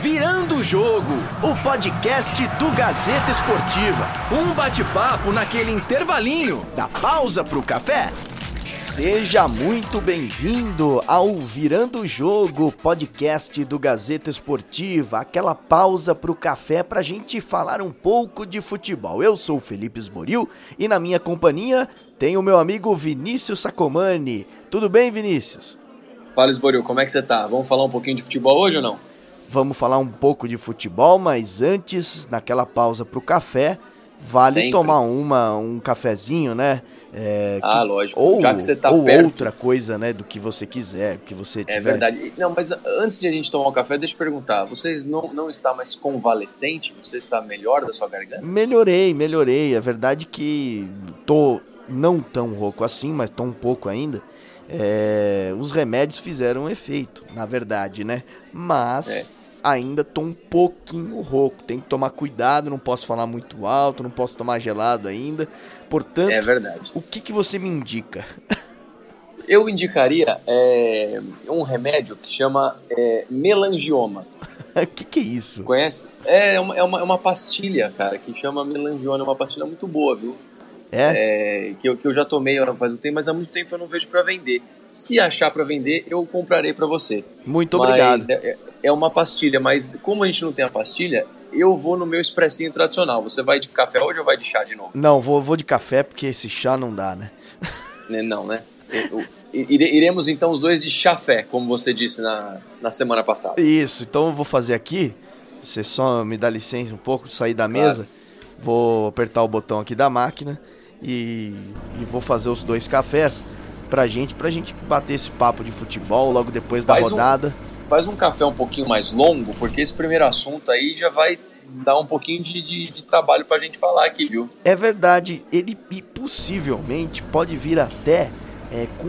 Virando o Jogo, o podcast do Gazeta Esportiva. Um bate-papo naquele intervalinho da pausa pro café. Seja muito bem-vindo ao Virando o Jogo, podcast do Gazeta Esportiva. Aquela pausa pro café pra gente falar um pouco de futebol. Eu sou o Felipe Esboril e na minha companhia tem o meu amigo Vinícius Sacomani. Tudo bem, Vinícius? Fala, Esboril, como é que você tá? Vamos falar um pouquinho de futebol hoje ou não? Vamos falar um pouco de futebol, mas antes, naquela pausa pro café, vale Sempre. tomar uma, um cafezinho, né? É, ah, que, lógico. Ou, Já que você tá ou perto... outra coisa, né? Do que você quiser, que você é tiver. É verdade. Não, mas antes de a gente tomar um café, deixa eu perguntar. Vocês não, não está mais convalescente? Você está melhor da sua garganta? Melhorei, melhorei. É verdade que tô não tão rouco assim, mas tô um pouco ainda. É, os remédios fizeram efeito, na verdade, né? Mas... É ainda tô um pouquinho rouco. Tem que tomar cuidado, não posso falar muito alto, não posso tomar gelado ainda. Portanto, é verdade. o que, que você me indica? Eu indicaria é, um remédio que chama é, melangioma. O que, que é isso? Conhece? É, é uma, é, uma, é uma pastilha, cara, que chama melangioma. É uma pastilha muito boa, viu? É? é? que, eu, que eu já tomei faz um tempo, mas há muito tempo eu não vejo para vender. Se achar para vender, eu comprarei para você. Muito mas obrigado. É, é, é, uma pastilha, mas como a gente não tem a pastilha, eu vou no meu expressinho tradicional. Você vai de café hoje ou vai de chá de novo? Não, vou, vou de café porque esse chá não dá, né? né não, né? Iremos então os dois de chafé, como você disse na, na semana passada. Isso, então eu vou fazer aqui. Você só me dá licença um pouco de sair da claro. mesa. Vou apertar o botão aqui da máquina e, e vou fazer os dois cafés pra gente, pra gente bater esse papo de futebol logo depois faz da rodada. Um, faz um café um pouquinho mais longo, porque esse primeiro assunto aí já vai dar um pouquinho de, de, de trabalho pra gente falar aqui, viu? É verdade, ele possivelmente pode vir até é, com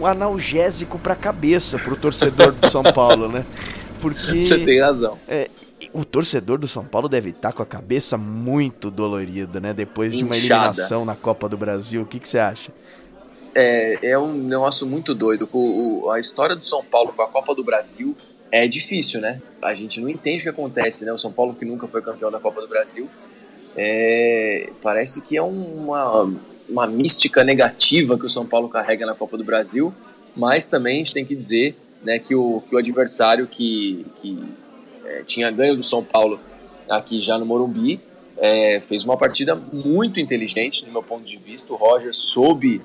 um analgésico pra cabeça pro torcedor do São Paulo, né? Porque. Você tem razão. É, o torcedor do São Paulo deve estar com a cabeça muito dolorida, né? Depois de uma eliminação na Copa do Brasil. O que, que você acha? É, é um negócio muito doido. O, o, a história do São Paulo com a Copa do Brasil é difícil, né? A gente não entende o que acontece, né? O São Paulo que nunca foi campeão da Copa do Brasil. É, parece que é uma, uma mística negativa que o São Paulo carrega na Copa do Brasil, mas também a gente tem que dizer né, que, o, que o adversário que, que é, tinha ganho do São Paulo aqui já no Morumbi, é, fez uma partida muito inteligente, do meu ponto de vista. O Roger soube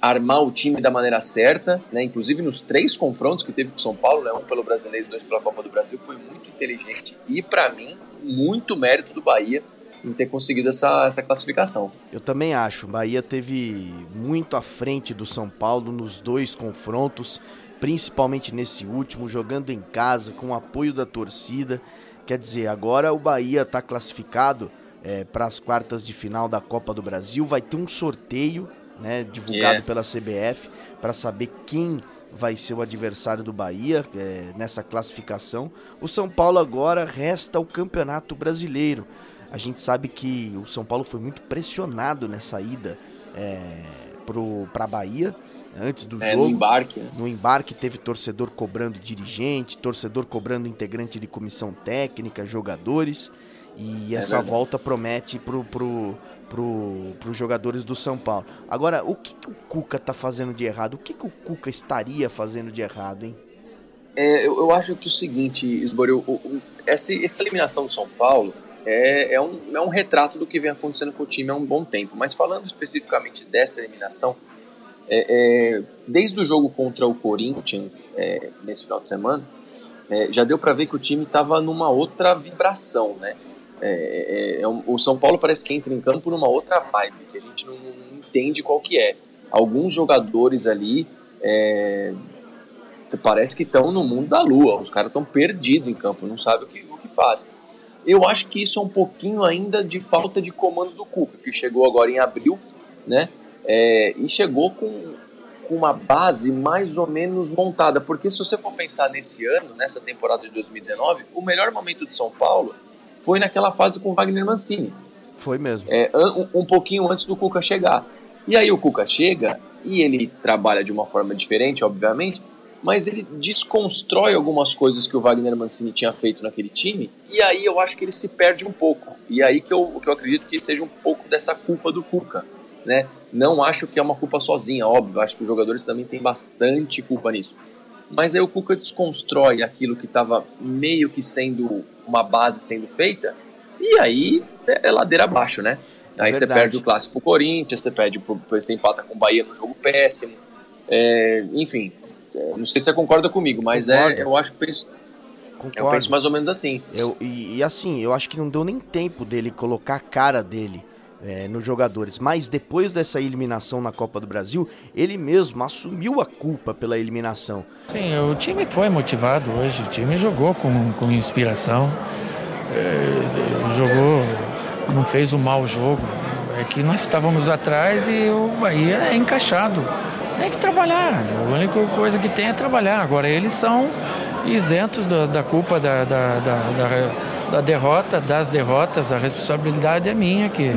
armar o time da maneira certa, né? inclusive nos três confrontos que teve com o São Paulo, né? um pelo Brasileiro e dois pela Copa do Brasil, foi muito inteligente e, para mim, muito mérito do Bahia em ter conseguido essa, essa classificação. Eu também acho. O Bahia teve muito à frente do São Paulo nos dois confrontos principalmente nesse último, jogando em casa, com o apoio da torcida. Quer dizer, agora o Bahia está classificado é, para as quartas de final da Copa do Brasil. Vai ter um sorteio né, divulgado yeah. pela CBF para saber quem vai ser o adversário do Bahia é, nessa classificação. O São Paulo agora resta o Campeonato Brasileiro. A gente sabe que o São Paulo foi muito pressionado nessa ida é, para a Bahia antes do é, jogo. No embarque. Né? No embarque teve torcedor cobrando dirigente, torcedor cobrando integrante de comissão técnica, jogadores. E é essa verdade. volta promete pro, pro, pro, pros jogadores do São Paulo. Agora, o que, que o Cuca tá fazendo de errado? O que, que o Cuca estaria fazendo de errado, hein? É, eu, eu, acho que o seguinte, Esboril, essa, essa eliminação do São Paulo é, é, um, é um retrato do que vem acontecendo com o time há um bom tempo. Mas falando especificamente dessa eliminação, é, é, desde o jogo contra o Corinthians, é, nesse final de semana, é, já deu para ver que o time estava numa outra vibração, né? É, é, o São Paulo parece que entra em campo numa outra vibe, que a gente não, não entende qual que é. Alguns jogadores ali parece que estão no mundo da lua, os caras estão perdidos em campo, não sabem o que, o que fazem. Eu acho que isso é um pouquinho ainda de falta de comando do Cuca, que chegou agora em abril, né? É, e chegou com, com uma base mais ou menos montada, porque se você for pensar nesse ano, nessa temporada de 2019, o melhor momento de São Paulo foi naquela fase com Wagner Mancini. Foi mesmo. É, um, um pouquinho antes do Cuca chegar. E aí o Cuca chega e ele trabalha de uma forma diferente, obviamente, mas ele desconstrói algumas coisas que o Wagner Mancini tinha feito naquele time, e aí eu acho que ele se perde um pouco. E aí que eu, que eu acredito que seja um pouco dessa culpa do Cuca. Né? Não acho que é uma culpa sozinha, óbvio, acho que os jogadores também têm bastante culpa nisso. Mas aí o Cuca desconstrói aquilo que estava meio que sendo uma base sendo feita, e aí é, é ladeira abaixo, né? Aí é você perde o clássico pro Corinthians, você perde pro, você empata com o Bahia no jogo péssimo. É, enfim, é, não sei se você concorda comigo, mas é, eu acho que penso, eu penso mais ou menos assim. Eu, e, e, assim, eu acho que não deu nem tempo dele colocar a cara dele é, nos jogadores. Mas depois dessa eliminação na Copa do Brasil, ele mesmo assumiu a culpa pela eliminação. Sim, o time foi motivado hoje, o time jogou com, com inspiração, é, jogou, não fez um mau jogo. É que nós estávamos atrás e o Bahia é encaixado. Tem que trabalhar, a única coisa que tem é trabalhar. Agora, eles são isentos da, da culpa da, da, da, derrota, das derrotas, a responsabilidade é minha que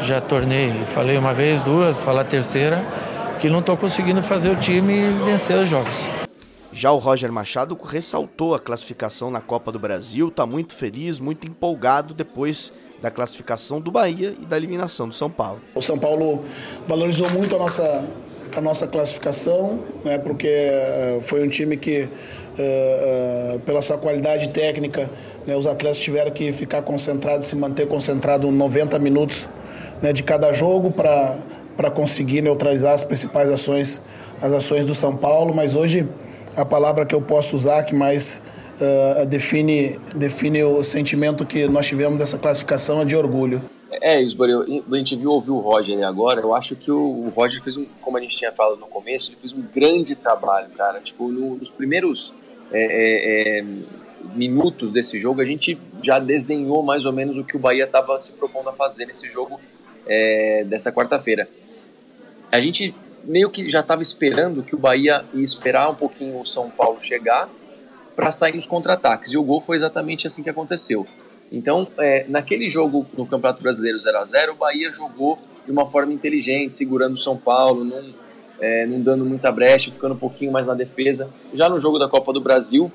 já tornei, falei uma vez, duas, falar a terceira, que não estou conseguindo fazer o time vencer os jogos. Já o Roger Machado ressaltou a classificação na Copa do Brasil, está muito feliz, muito empolgado depois da classificação do Bahia e da eliminação do São Paulo. O São Paulo valorizou muito a nossa, a nossa classificação, né, porque uh, foi um time que, uh, uh, pela sua qualidade técnica, né, os atletas tiveram que ficar concentrados, se manter concentrado 90 minutos né, de cada jogo para conseguir neutralizar as principais ações, as ações do São Paulo, mas hoje a palavra que eu posso usar que mais uh, define, define o sentimento que nós tivemos dessa classificação é de orgulho. É, Isbor, a gente viu ouvir o Roger agora, eu acho que o, o, Roger fez um, como a gente tinha falado no começo, ele fez um grande trabalho, cara. Tipo, no, nos primeiros é, é, é, minutos desse jogo, a gente já desenhou mais ou menos o que o Bahia estava se propondo a fazer nesse jogo é, dessa quarta-feira. A gente meio que já estava esperando que o Bahia ia esperar um pouquinho o São Paulo chegar para sair nos contra-ataques. E o gol foi exatamente assim que aconteceu. Então, é, naquele jogo no Campeonato Brasileiro 0 a 0 o Bahia jogou de uma forma inteligente, segurando o São Paulo, não, é, não dando muita brecha, ficando um pouquinho mais na defesa. Já no jogo da Copa do Brasil,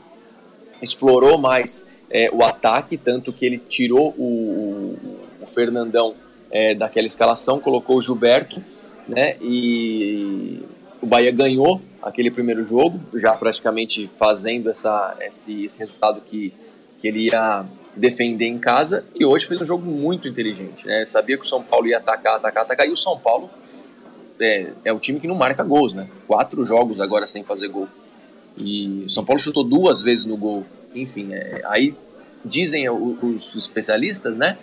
explorou mais é, o ataque, tanto que ele tirou o, o, o Fernandão é, daquela escalação, colocou o Gilberto, né? E o Bahia ganhou aquele primeiro jogo, já praticamente fazendo essa, esse, esse resultado que, que ele ia defender em casa, e hoje fez um jogo muito inteligente, né? Sabia que o São Paulo ia atacar, atacar, atacar, e o São Paulo é, é o time que não marca gols, né? Quatro jogos agora sem fazer gol. E o São Paulo chutou duas vezes no gol. Enfim, é, aí dizem os especialistas, né?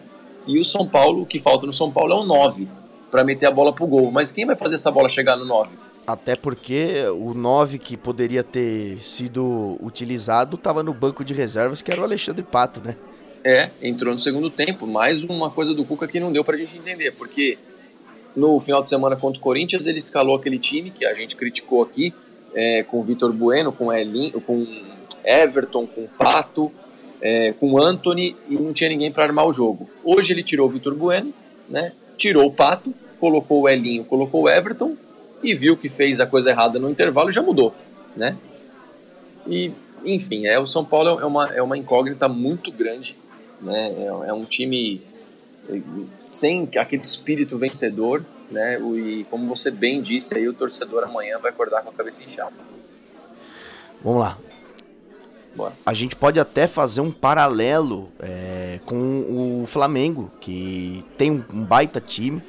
Que o São Paulo, o que falta no São Paulo é um 9 para meter a bola pro gol. Mas quem vai fazer essa bola chegar no 9? Até porque o 9 que poderia ter sido utilizado estava no banco de reservas, que era o Alexandre Pato, né? É, entrou no segundo tempo. Mais uma coisa do Cuca que não deu pra gente entender, porque no final de semana contra o Corinthians ele escalou aquele time que a gente criticou aqui, é, com o Vitor Bueno, com, Elin, com Everton, com Pato, é, com o Anthony e não tinha ninguém para armar o jogo. Hoje ele tirou o Vitor Bueno, né? tirou o Pato, colocou o Elinho, colocou o Everton e viu que fez a coisa errada no intervalo e já mudou. Né? E, enfim, é, o São Paulo é uma, é uma incógnita muito grande. Né? É, é um time é, sem aquele espírito vencedor. Né? E como você bem disse, aí o torcedor amanhã vai acordar com a cabeça inchada. Vamos lá. Bora. A gente pode até fazer um paralelo é, com o Flamengo, que tem um baita time,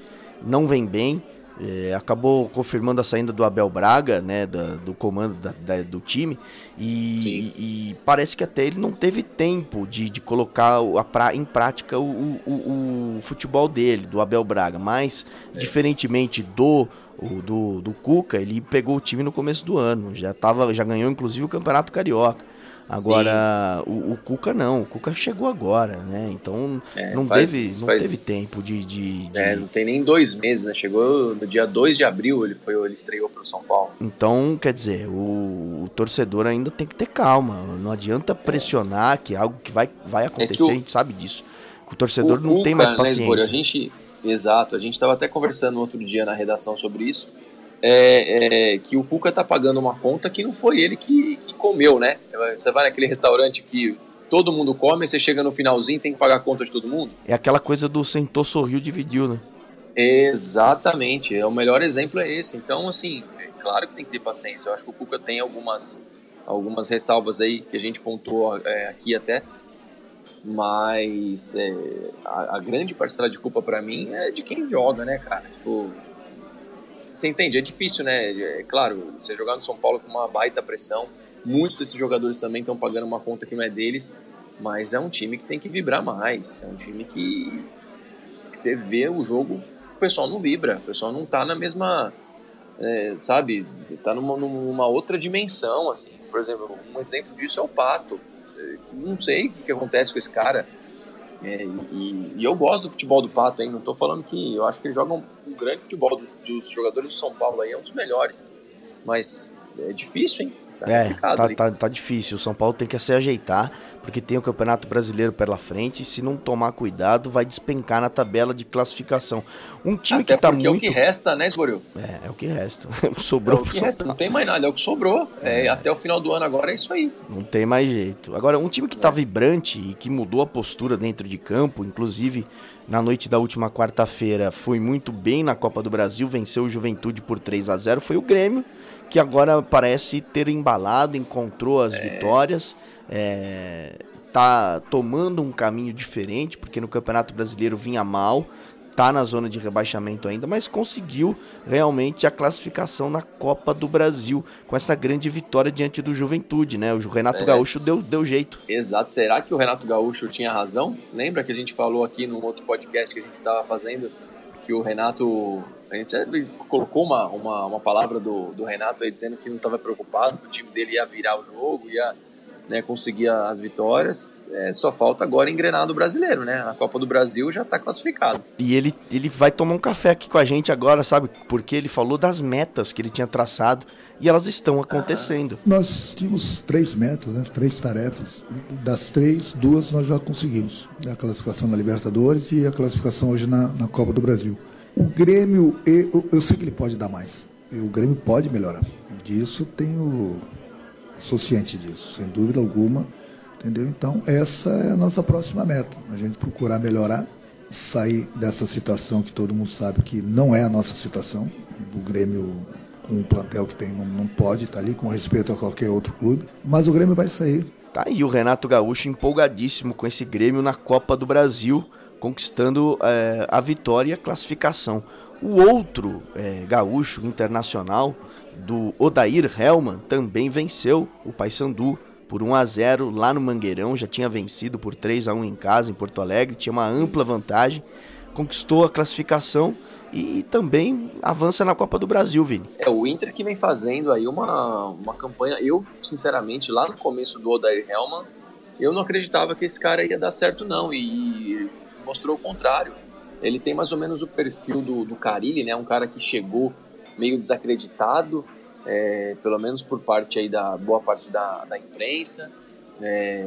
não vem bem, é, acabou confirmando a saída do Abel Braga, né, do, do comando da, da, do time, e, e, e, parece que até ele não teve tempo de, de colocar a pra, em prática o, o, o, futebol dele, do Abel Braga, mas, é. diferentemente do, do, do Cuca, ele pegou o time no começo do ano, já, tava, já ganhou inclusive o Campeonato Carioca. Agora, o, o, Cuca não, o Cuca chegou agora, né? Então é, não, faz, teve, não faz, teve tempo de, de, de, É, não tem nem dois meses, né? Chegou no dia 2 de abril, ele foi ele estreou para o São Paulo. Então, quer dizer, o, o, torcedor ainda tem que ter calma. Não adianta pressionar é. que é algo que vai, vai é acontecer, é o, a gente sabe disso. O torcedor não Cuca, tem mais né, paciência. Né, a gente, exato, a gente estava até conversando outro dia na redação sobre isso. É, é, que o Cuca tá pagando uma conta que não foi ele que, que comeu, né? Você vai naquele restaurante que todo mundo come, você chega no finalzinho tem que pagar a conta de todo mundo. É aquela coisa do sentou, sorriu, dividiu, né? Exatamente, é o melhor exemplo é esse. Então, assim, é claro que tem que ter paciência. Eu acho que o Cuca tem algumas, algumas ressalvas aí que a gente pontuou é, aqui até, mas é, a, a, grande parcela de culpa para mim é de quem joga, né, cara? Tipo, você entende? É difícil, né? É, claro, você jogar no São Paulo com uma baita pressão, muitos desses jogadores também estão pagando uma conta que não é deles, mas é um time que tem que vibrar mais, é um time que, você vê o jogo, o pessoal não vibra, o pessoal não tá na mesma, é, sabe, tá numa, numa outra dimensão, assim. Por exemplo, um exemplo disso é o Pato. Não sei o que acontece com esse cara. É, e, e, eu gosto do futebol do Pato, hein? Não tô falando que. Eu acho que ele joga um, um grande futebol do, dos jogadores do São Paulo aí, é um dos melhores. Mas é difícil, hein? Tá é, tá, tá, tá, difícil. O São Paulo tem que se ajeitar, porque tem o Campeonato Brasileiro pela frente. E se não tomar cuidado, vai despencar na tabela de classificação. Um time Até que tá muito. é o que resta, né, Esboril? É, é o que resta. É o que sobrou. É o que resta, não tem mais nada, é o que sobrou. É, até o final do ano agora é isso aí. Não tem mais jeito. Agora, um time que tá vibrante e que mudou a postura dentro de campo, inclusive na noite da última quarta-feira, foi muito bem na Copa do Brasil, venceu o Juventude por 3 a 0 foi o Grêmio que agora parece ter embalado, encontrou as é. vitórias, é, tá tomando um caminho diferente, porque no Campeonato Brasileiro vinha mal, tá na zona de rebaixamento ainda, mas conseguiu realmente a classificação na Copa do Brasil, com essa grande vitória diante do Juventude, né? O Renato é, Gaúcho deu, deu jeito. Exato. Será que o Renato Gaúcho tinha razão? Lembra que a gente falou aqui no outro podcast que a gente estava fazendo que o Renato a gente colocou uma, uma, uma palavra do, do Renato aí dizendo que não estava preocupado, que o time dele ia virar o jogo, ia né, conseguir as vitórias. É, só falta agora engrenar do brasileiro, né? A Copa do Brasil já está classificado. E ele, ele vai tomar um café aqui com a gente agora, sabe? Porque ele falou das metas que ele tinha traçado e elas estão acontecendo. Ah. Nós tínhamos três metas, né? três tarefas. Das três, duas nós já conseguimos: a classificação na Libertadores e a classificação hoje na, na Copa do Brasil. O Grêmio, eu, eu sei que ele pode dar mais. O Grêmio pode melhorar. Disso tenho. Sou ciente disso, sem dúvida alguma. Entendeu? Então, essa é a nossa próxima meta. A gente procurar melhorar, sair dessa situação que todo mundo sabe que não é a nossa situação. O Grêmio, com o plantel que tem, não, não pode estar ali, com respeito a qualquer outro clube. Mas o Grêmio vai sair. Tá aí o Renato Gaúcho empolgadíssimo com esse Grêmio na Copa do Brasil conquistando é, a vitória e a classificação. O outro é, gaúcho internacional, do Odair Helman, também venceu o Paysandu por 1 a 0 lá no Mangueirão, já tinha vencido por 3 a 1 em casa em Porto Alegre, tinha uma ampla vantagem, conquistou a classificação e também avança na Copa do Brasil, Vini. É o Inter que vem fazendo aí uma, uma campanha. Eu, sinceramente, lá no começo do Odair Helman, eu não acreditava que esse cara ia dar certo, não. E mostrou o contrário. Ele tem mais ou menos o perfil do, do Carilli, né? Um cara que chegou meio desacreditado, é, pelo menos por parte aí da boa parte da, da imprensa, é,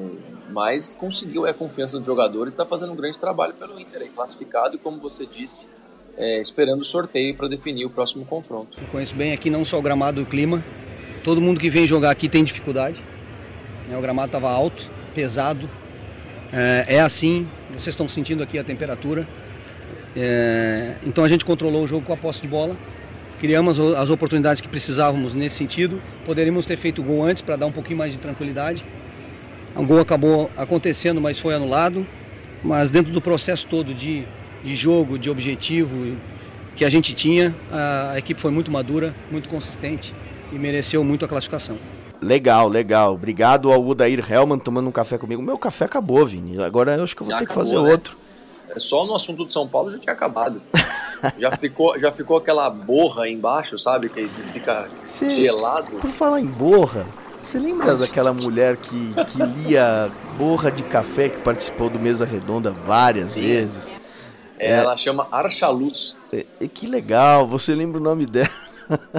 mas conseguiu a confiança dos jogadores, está fazendo um grande trabalho pelo Inter, aí, classificado e como você disse, é, esperando o sorteio para definir o próximo confronto. Eu conheço bem aqui não só o gramado e o clima, todo mundo que vem jogar aqui tem dificuldade. É, o gramado estava alto, pesado, é, é assim, vocês estão sentindo aqui a temperatura. É, então a gente controlou o jogo com a posse de bola, criamos as oportunidades que precisávamos nesse sentido. Poderíamos ter feito o gol antes para dar um pouquinho mais de tranquilidade. O gol acabou acontecendo, mas foi anulado. Mas dentro do processo todo de, de jogo, de objetivo que a gente tinha, a equipe foi muito madura, muito consistente e mereceu muito a classificação. Legal, legal. Obrigado ao Udair Helman tomando um café comigo. Meu café acabou, Vini. Agora eu acho que eu vou já ter acabou, que fazer né? outro. É só no assunto de São Paulo já tinha acabado. já, ficou, já ficou aquela borra embaixo, sabe? Que fica Cê, gelado. Por falar em borra, você lembra Nossa. daquela mulher que, que lia borra de café que participou do Mesa Redonda várias Sim. vezes? É, ela chama Archaluz. É, que legal, você lembra o nome dela?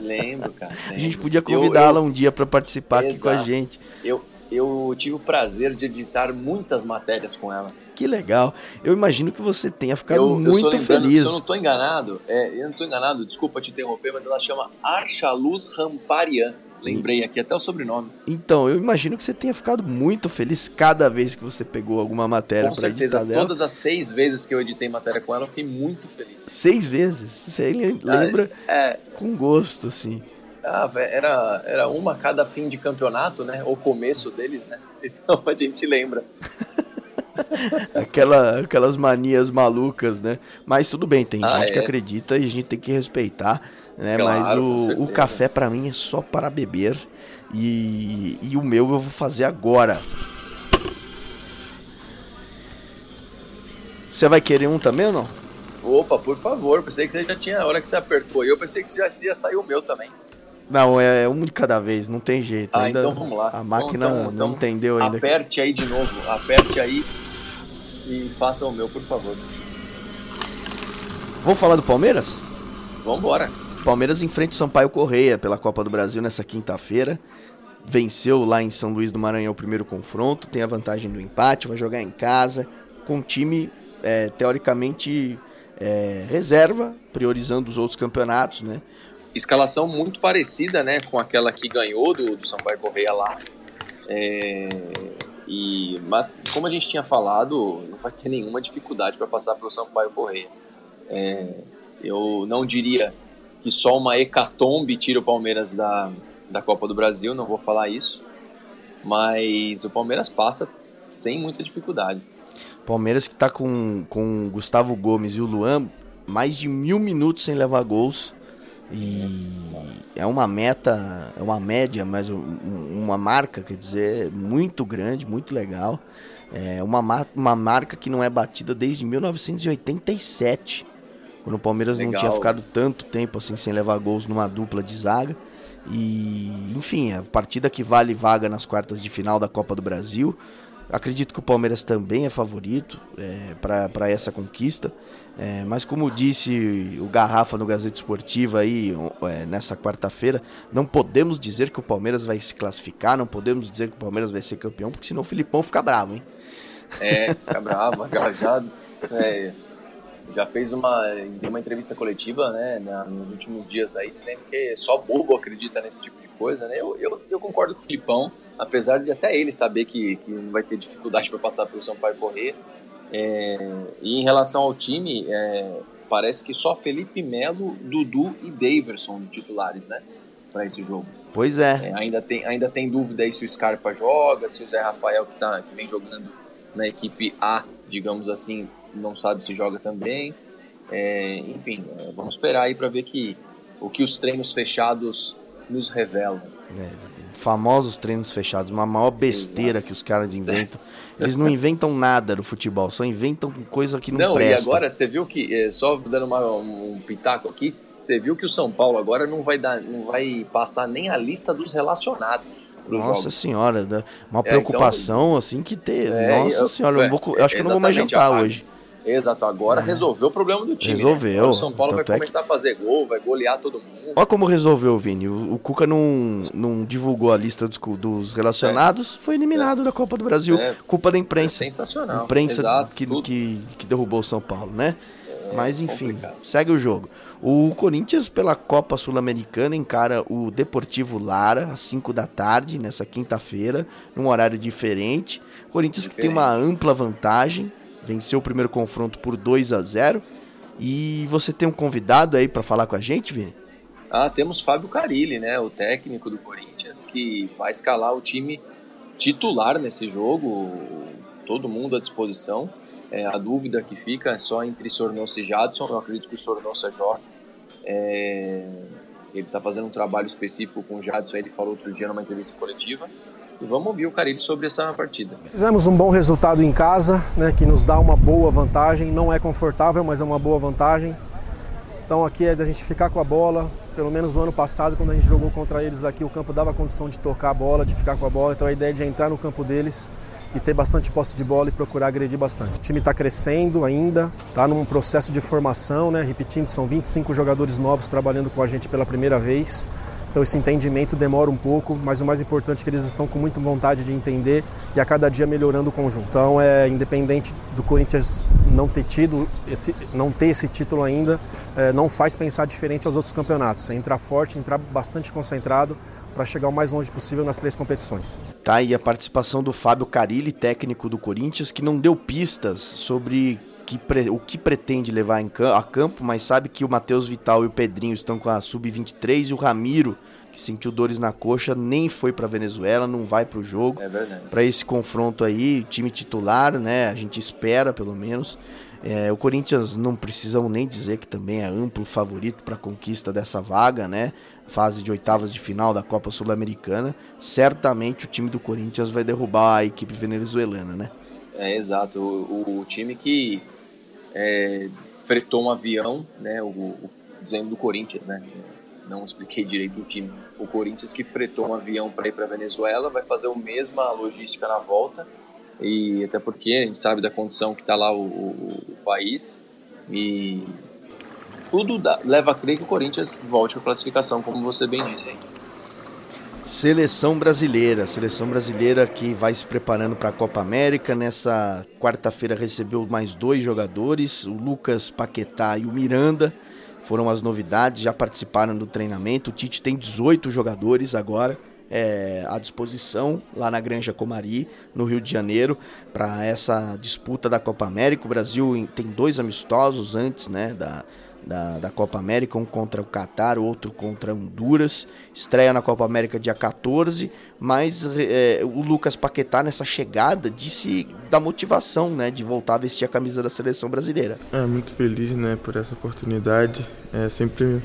Lembro, cara. Lembro. A gente podia convidá-la um dia para participar Exato. aqui com a gente. Eu, eu tive o prazer de editar muitas matérias com ela. Que legal. Eu imagino que você tenha ficado eu, muito eu feliz. Se eu não estou enganado, é, eu não estou enganado, desculpa te interromper, mas ela chama Archaluz Ramparian. Lembrei aqui até o sobrenome. Então, eu imagino que você tenha ficado muito feliz cada vez que você pegou alguma matéria para editar dela. Todas as seis vezes que eu editei matéria com ela, eu fiquei muito feliz. Seis vezes? Você lembra ah, é, com gosto, assim. Ah, era, era uma cada fim de campeonato, né? O começo deles, né? Então a gente lembra. Aquela, aquelas manias malucas, né? Mas tudo bem, tem ah, gente é? que acredita e a gente tem que respeitar, né? Claro, Mas o, o café para mim é só para beber e, e o meu eu vou fazer agora. Você vai querer um também ou não? Opa, por favor, pensei que você já tinha, a hora que você apertou, eu pensei que já ia sair o meu também. Não, é, é um de cada vez, não tem jeito. Ah, ainda então vamos lá. A máquina então, então, não entendeu ainda. Aperte aí de novo, aperte aí e faça o meu, por favor. Vamos falar do Palmeiras? Vamos embora. Palmeiras enfrenta o Sampaio Correia pela Copa do Brasil nessa quinta-feira. Venceu lá em São Luís do Maranhão o primeiro confronto, tem a vantagem do empate, vai jogar em casa, com um time é, teoricamente é, reserva, priorizando os outros campeonatos, né? escalação muito parecida, né, com aquela que ganhou do, do Sampaio Correia lá. É, e, mas, como a gente tinha falado, não vai ter nenhuma dificuldade para passar pelo Sampaio Correia. É, eu não diria que só uma hecatombe tira o Palmeiras da, da Copa do Brasil, não vou falar isso. Mas o Palmeiras passa sem muita dificuldade. Palmeiras que está com, com Gustavo Gomes e o Luan mais de mil minutos sem levar gols. E é uma meta, é uma média, mas uma marca, quer dizer, muito grande, muito legal. É uma, uma marca que não é batida desde 1987, quando o Palmeiras legal. não tinha ficado tanto tempo assim sem levar gols numa dupla de zaga. E, enfim, a partida que vale vaga nas quartas de final da Copa do Brasil. Acredito que o Palmeiras também é favorito é, para essa conquista. É, mas como disse o Garrafa no Gazeta Esportiva aí é, nessa quarta-feira, não podemos dizer que o Palmeiras vai se classificar, não podemos dizer que o Palmeiras vai ser campeão, porque senão o Filipão fica bravo, hein? É, fica bravo, já, é, já fez uma, uma entrevista coletiva né, na, nos últimos dias aí, dizendo que só bobo acredita nesse tipo de coisa, né? Eu, eu, eu concordo com o Filipão apesar de até ele saber que, que vai ter dificuldade para passar pelo Sampaio correr. É, e em relação ao time, é, parece que só Felipe Melo, Dudu e Daverson de titulares, né? Para esse jogo. Pois é. é. ainda, tem, ainda tem dúvida aí se o Scarpa joga, se o Zé Rafael, que, tá, que vem jogando na equipe A, digamos assim, não sabe se joga também. É, enfim, é, vamos esperar aí para ver que, o que os treinos fechados nos revelam. É, famosos treinos fechados, uma maior besteira Exato. que os caras inventam. Eles não inventam nada no futebol, só inventam coisa que não, não presta. Não, e agora você viu que, é, só dando uma, um pitaco aqui, você viu que o São Paulo agora não vai, dar, não vai passar nem a lista dos relacionados. Nossa jogos. senhora, uma preocupação é, então, assim que ter. É, Nossa eu, senhora, eu, vou, eu acho que eu não vou mais jantar hoje. Exato, agora é. resolveu o problema do time. Né? Resolveu. Né? O São Paulo vai começar é que... a fazer gol, vai golear todo mundo. Olha como resolveu, Vini. O, o Cuca não, não divulgou a lista dos, dos relacionados, é. foi eliminado é. da Copa do Brasil. É. Culpa da imprensa. sensacional. Imprensa Exato, que, que, que, derrubou o São Paulo, né? Mas enfim, complicado. segue o jogo. O Corinthians, pela Copa Sul-Americana, encara o Deportivo Lara às 5 da tarde, nessa quinta-feira, num horário diferente. Corinthians diferente. que tem uma ampla vantagem venceu o primeiro confronto por 2 a 0 E você tem um convidado aí para falar com a gente, Vini? Ah, temos Fábio Carilli, né, o técnico do Corinthians, que vai escalar o time titular nesse jogo, todo mundo à disposição. É, a dúvida que fica é só entre Sornosa e Jadson, eu acredito que o Sornosa joga. É, ele está fazendo um trabalho específico com o Jadson, ele falou outro dia numa entrevista coletiva. E vamos ouvir o Carilli sobre essa partida. Fizemos um bom resultado em casa, né, que nos dá uma boa vantagem. Não é confortável, mas é uma boa vantagem. Então aqui é a gente ficar com a bola. Pelo menos no ano passado, quando a gente jogou contra eles aqui, o campo dava condição de tocar a bola, de ficar com a bola. Então a ideia é de entrar no campo deles e ter bastante posse de bola e procurar agredir bastante. O time está crescendo ainda, está num processo de formação, né? Repetindo, são 25 jogadores novos trabalhando com a gente pela primeira vez. Então esse entendimento demora um pouco, mas o mais importante é que eles estão com muita vontade de entender e a cada dia melhorando o conjunto. Então é independente do Corinthians não ter tido esse, não ter esse título ainda, é, não faz pensar diferente aos outros campeonatos. É entrar forte, entrar bastante concentrado para chegar o mais longe possível nas três competições. Tá aí a participação do Fábio Carilli, técnico do Corinthians, que não deu pistas sobre que o que pretende levar a campo, mas sabe que o Matheus Vital e o Pedrinho estão com a sub-23 e o Ramiro, que sentiu dores na coxa, nem foi para Venezuela, não vai para o jogo. É. Para esse confronto aí, time titular, né? A gente espera pelo menos. É, o Corinthians não precisamos nem dizer que também é amplo favorito para a conquista dessa vaga, né? Fase de oitavas de final da Copa Sul-Americana. Certamente o time do Corinthians vai derrubar a equipe venezuelana, né? É exato. O, o, time que é, fretou um avião, né? O, o, dizendo do Corinthians, né? Não expliquei direito o time. O Corinthians que fretou um avião para ir para Venezuela vai fazer a mesma logística na volta e até porque a gente sabe da condição que está lá o, o, o, país e tudo dá, leva a crer que o Corinthians volte a classificação, como você bem disse aí. Seleção brasileira, seleção brasileira que vai se preparando para a Copa América. Nessa quarta-feira recebeu mais dois jogadores, o Lucas Paquetá e o Miranda. Foram as novidades, já participaram do treinamento. O Tite tem 18 jogadores agora é, à disposição lá na Granja Comari, no Rio de Janeiro, para essa disputa da Copa América. O Brasil tem dois amistosos antes né, da, da, da, Copa América, um contra o Catar, outro contra Honduras. Estreia na Copa América dia 14, mas é, o Lucas Paquetá nessa chegada disse da motivação né, de voltar a vestir a camisa da seleção brasileira. É muito feliz né, por essa oportunidade. É sempre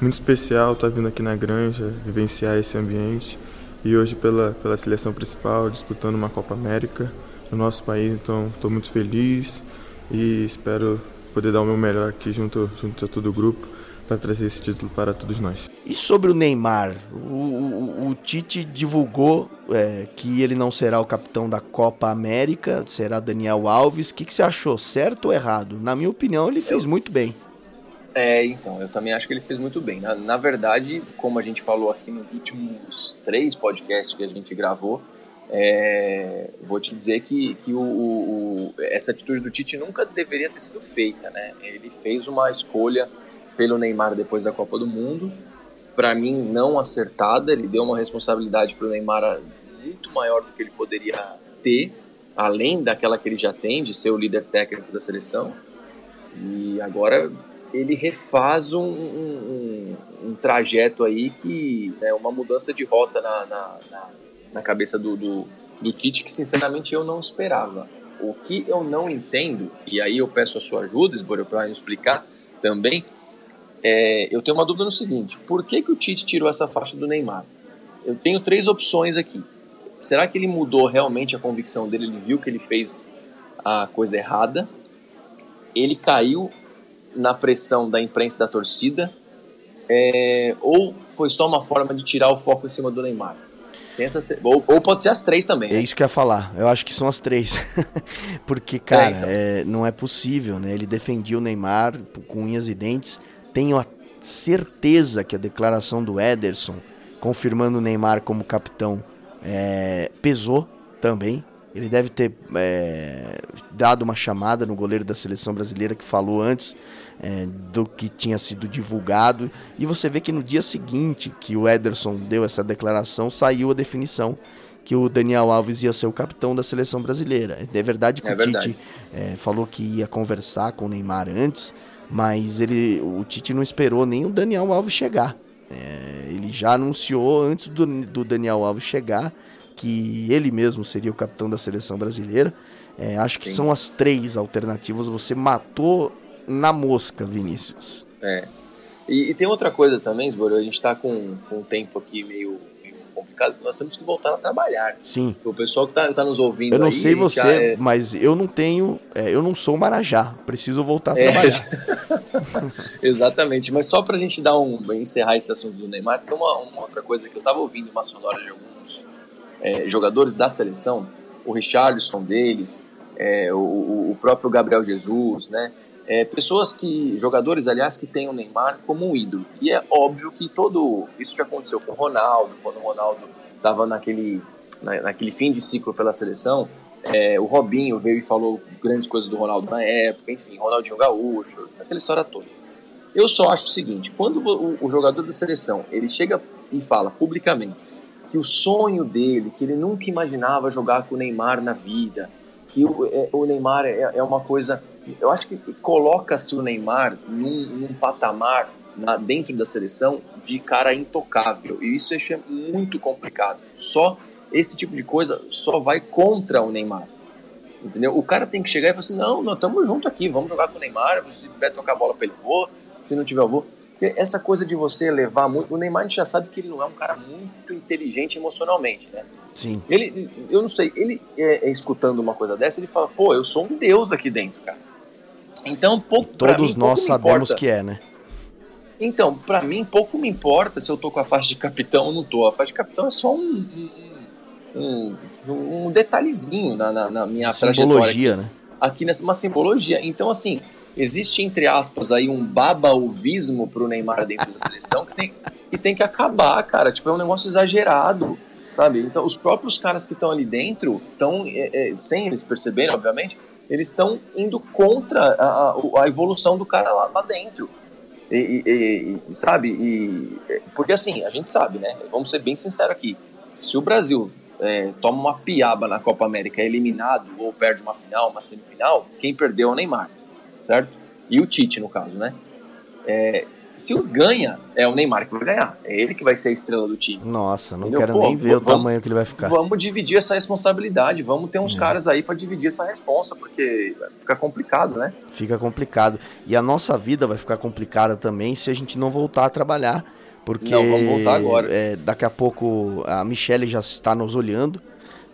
muito especial estar vindo aqui na Granja, vivenciar esse ambiente e hoje pela, pela seleção principal, disputando uma Copa América no nosso país. Então estou muito feliz e espero poder dar o meu melhor aqui junto, junto a todo o grupo para trazer esse título para todos nós. E sobre o Neymar, o, o, o Tite divulgou é, que ele não será o capitão da Copa América, será Daniel Alves. O que, que você achou, certo ou errado? Na minha opinião, ele fez muito bem. É, então, eu também acho que ele fez muito bem. Na, na verdade, como a gente falou aqui nos últimos três podcasts que a gente gravou, é, vou te dizer que, que o, o, essa atitude do Tite nunca deveria ter sido feita, né? Ele fez uma escolha pelo Neymar depois da Copa do Mundo, para mim não acertada. Ele deu uma responsabilidade para o Neymar muito maior do que ele poderia ter, além daquela que ele já tem de ser o líder técnico da seleção. E agora ele refaz um, um, um trajeto aí que é uma mudança de rota na, na, na, na cabeça do, do, do, Tite que sinceramente eu não esperava. O que eu não entendo, e aí eu peço a sua ajuda, Esbora, para explicar também, é, eu tenho uma dúvida no seguinte: por que, que o Tite tirou essa faixa do Neymar? Eu tenho três opções aqui. Será que ele mudou realmente a convicção dele? Ele viu que ele fez a coisa errada, ele caiu na pressão da imprensa e da torcida? É, ou foi só uma forma de tirar o foco em cima do Neymar? Essas, ou, ou, pode ser as três também. Né? É isso que eu ia falar. Eu acho que são as três. Porque, cara, é, então. é, não é possível, né? Ele defendia o Neymar com unhas e dentes. Tenho a certeza que a declaração do Ederson, confirmando o Neymar como capitão, é, pesou também. Ele deve ter é, dado uma chamada no goleiro da seleção brasileira que falou antes é, do que tinha sido divulgado. E você vê que no dia seguinte que o Ederson deu essa declaração, saiu a definição que o Daniel Alves ia ser o capitão da seleção brasileira. É verdade que é o verdade. Tite é, falou que ia conversar com o Neymar antes, mas ele, o Tite não esperou nem o Daniel Alves chegar. É, ele já anunciou antes do, do Daniel Alves chegar que ele mesmo seria o capitão da seleção brasileira. É, acho que Sim. são as três alternativas. Você matou na mosca, Vinícius. É. E, e tem outra coisa também, Sboro, a gente está com, com um tempo aqui meio, meio, complicado, nós temos que voltar a trabalhar. Sim. O pessoal que está tá nos ouvindo Eu não aí, sei você, é... mas eu não tenho, é, eu não sou Marajá, preciso voltar a é. trabalhar. Exatamente, mas só para a gente dar um, encerrar esse assunto do Neymar, tem uma, uma outra coisa que eu estava ouvindo uma sonora de algum é, jogadores da seleção, o Richarlison deles, é, o, o, próprio Gabriel Jesus, né? é, pessoas que, jogadores, aliás, que têm o Neymar como um ídolo. E é óbvio que todo isso já aconteceu com o Ronaldo, quando o Ronaldo estava naquele, na, naquele fim de ciclo pela seleção. É, o Robinho veio e falou grandes coisas do Ronaldo na época, enfim, Ronaldinho Gaúcho, aquela história toda. Eu só acho o seguinte: quando o, o jogador da seleção ele chega e fala publicamente que o sonho dele, que ele nunca imaginava jogar com o Neymar na vida, que o, é, o Neymar é, é, uma coisa. Eu acho que coloca-se o Neymar num, num patamar na, dentro da seleção de cara intocável. E isso é muito complicado. Só esse tipo de coisa só vai contra o Neymar. Entendeu? O cara tem que chegar e falar assim: não, nós estamos junto aqui, vamos jogar com o Neymar. Se tiver tocar a bola para ele, vou. Se não tiver, eu vou. Essa coisa de você levar muito. O Neymar a gente já sabe que ele não é um cara muito inteligente emocionalmente, né? Sim. Ele, eu não sei, ele é, é, escutando uma coisa dessa, ele fala, pô, eu sou um deus aqui dentro, cara. Então, pouco. Todos mim, nós sabemos que é, né? Então, para mim, pouco me importa se eu tô com a faixa de capitão ou não tô. A faixa de capitão é só um, um, um, um detalhezinho na, na, na minha simbologia, trajetória. né? Aqui nessa uma simbologia. Então, assim, existe, entre aspas, aí um babaovismo pro Neymar dentro da seleção que tem, que tem que acabar, cara. Tipo, é um negócio exagerado, sabe? Então, os próprios caras que estão ali dentro, estão, é, é, sem eles perceberem, obviamente, eles estão indo contra a, a, evolução do cara lá, lá dentro. E, e, e, sabe? E, porque assim, a gente sabe, né? Vamos ser bem sinceros aqui. Se o Brasil é, toma uma piaba na Copa América, é eliminado ou perde uma final, uma semifinal, quem perdeu é o Neymar certo? E o Tite, no caso, né? É, se o ganha, é o Neymar que vai ganhar. É ele que vai ser a estrela do time. Nossa, não Entendeu? quero Pô, nem ver vamos, o tamanho que ele vai ficar. Vamos dividir essa responsabilidade. Vamos ter uns é. caras aí para dividir essa responsa, porque fica complicado, né? Fica complicado. E a nossa vida vai ficar complicada também se a gente não voltar a trabalhar. Porque não, vamos voltar agora. É, daqui a pouco a Michelle já está nos olhando.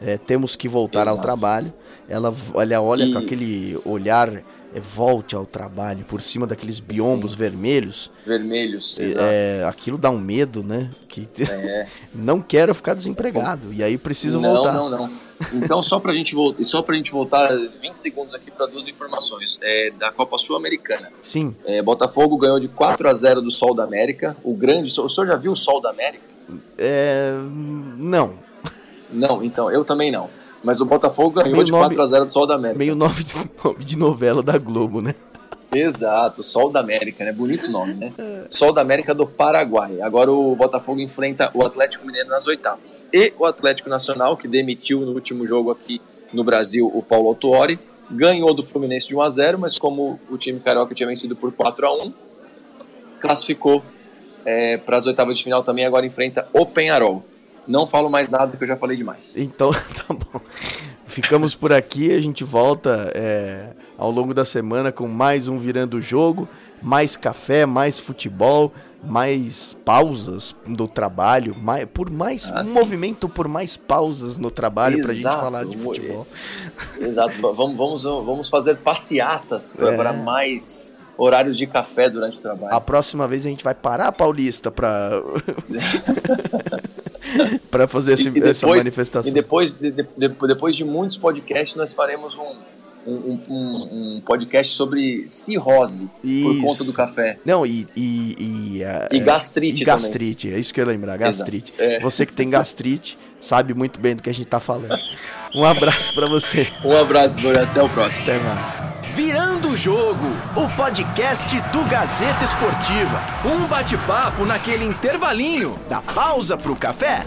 É, temos que voltar Exato. ao trabalho. Ela, ela olha e... com aquele olhar volte ao trabalho por cima daqueles biombos Sim. vermelhos. Vermelhos. É, aquilo dá um medo, né? Que é. não quero ficar desempregado e aí preciso não, voltar. Não, não, não. Então só pra gente voltar, só pra gente voltar 20 segundos aqui para duas informações. É da Copa Sul-Americana. Sim. É, Botafogo ganhou de 4 a 0 do Sol da América. O grande, o senhor já viu o Sol da América? É, não. Não, então eu também não. Mas o Botafogo ganhou meio de 4x0 do Sol da América. Meio nome de, nome de novela da Globo, né? Exato, Sol da América, né? Bonito nome, né? Sol da América do Paraguai. Agora o Botafogo enfrenta o Atlético Mineiro nas oitavas. E o Atlético Nacional, que demitiu no último jogo aqui no Brasil o Paulo Autuori, ganhou do Fluminense de 1 a 0 mas como o time carioca tinha vencido por 4 a 1 classificou é, para as oitavas de final também, agora enfrenta o Penharol. Não falo mais nada que eu já falei demais. Então, tá bom. Ficamos por aqui, a gente volta é, ao longo da semana com mais um Virando o Jogo, mais café, mais futebol, mais pausas do trabalho, mais, por mais ah, um movimento por mais pausas no trabalho para a gente falar de futebol. Exato, vamos, vamos, vamos fazer passeatas para é. mais horários de café durante o trabalho. A próxima vez a gente vai parar a Paulista para para fazer esse, depois, essa manifestação. E depois de, de, depois de muitos podcasts, nós faremos um, um, um, um, podcast sobre cirrose isso. por conta do café. Não, e. E, e, uh, e gastrite e gastrite, também. é isso que eu ia lembrar, gastrite. É. Você que tem gastrite sabe muito bem do que a gente tá falando. Um abraço para você. Um abraço, até o próximo. Até mais. Virando o Jogo, o podcast do Gazeta Esportiva. Um bate-papo naquele intervalinho da pausa pro café.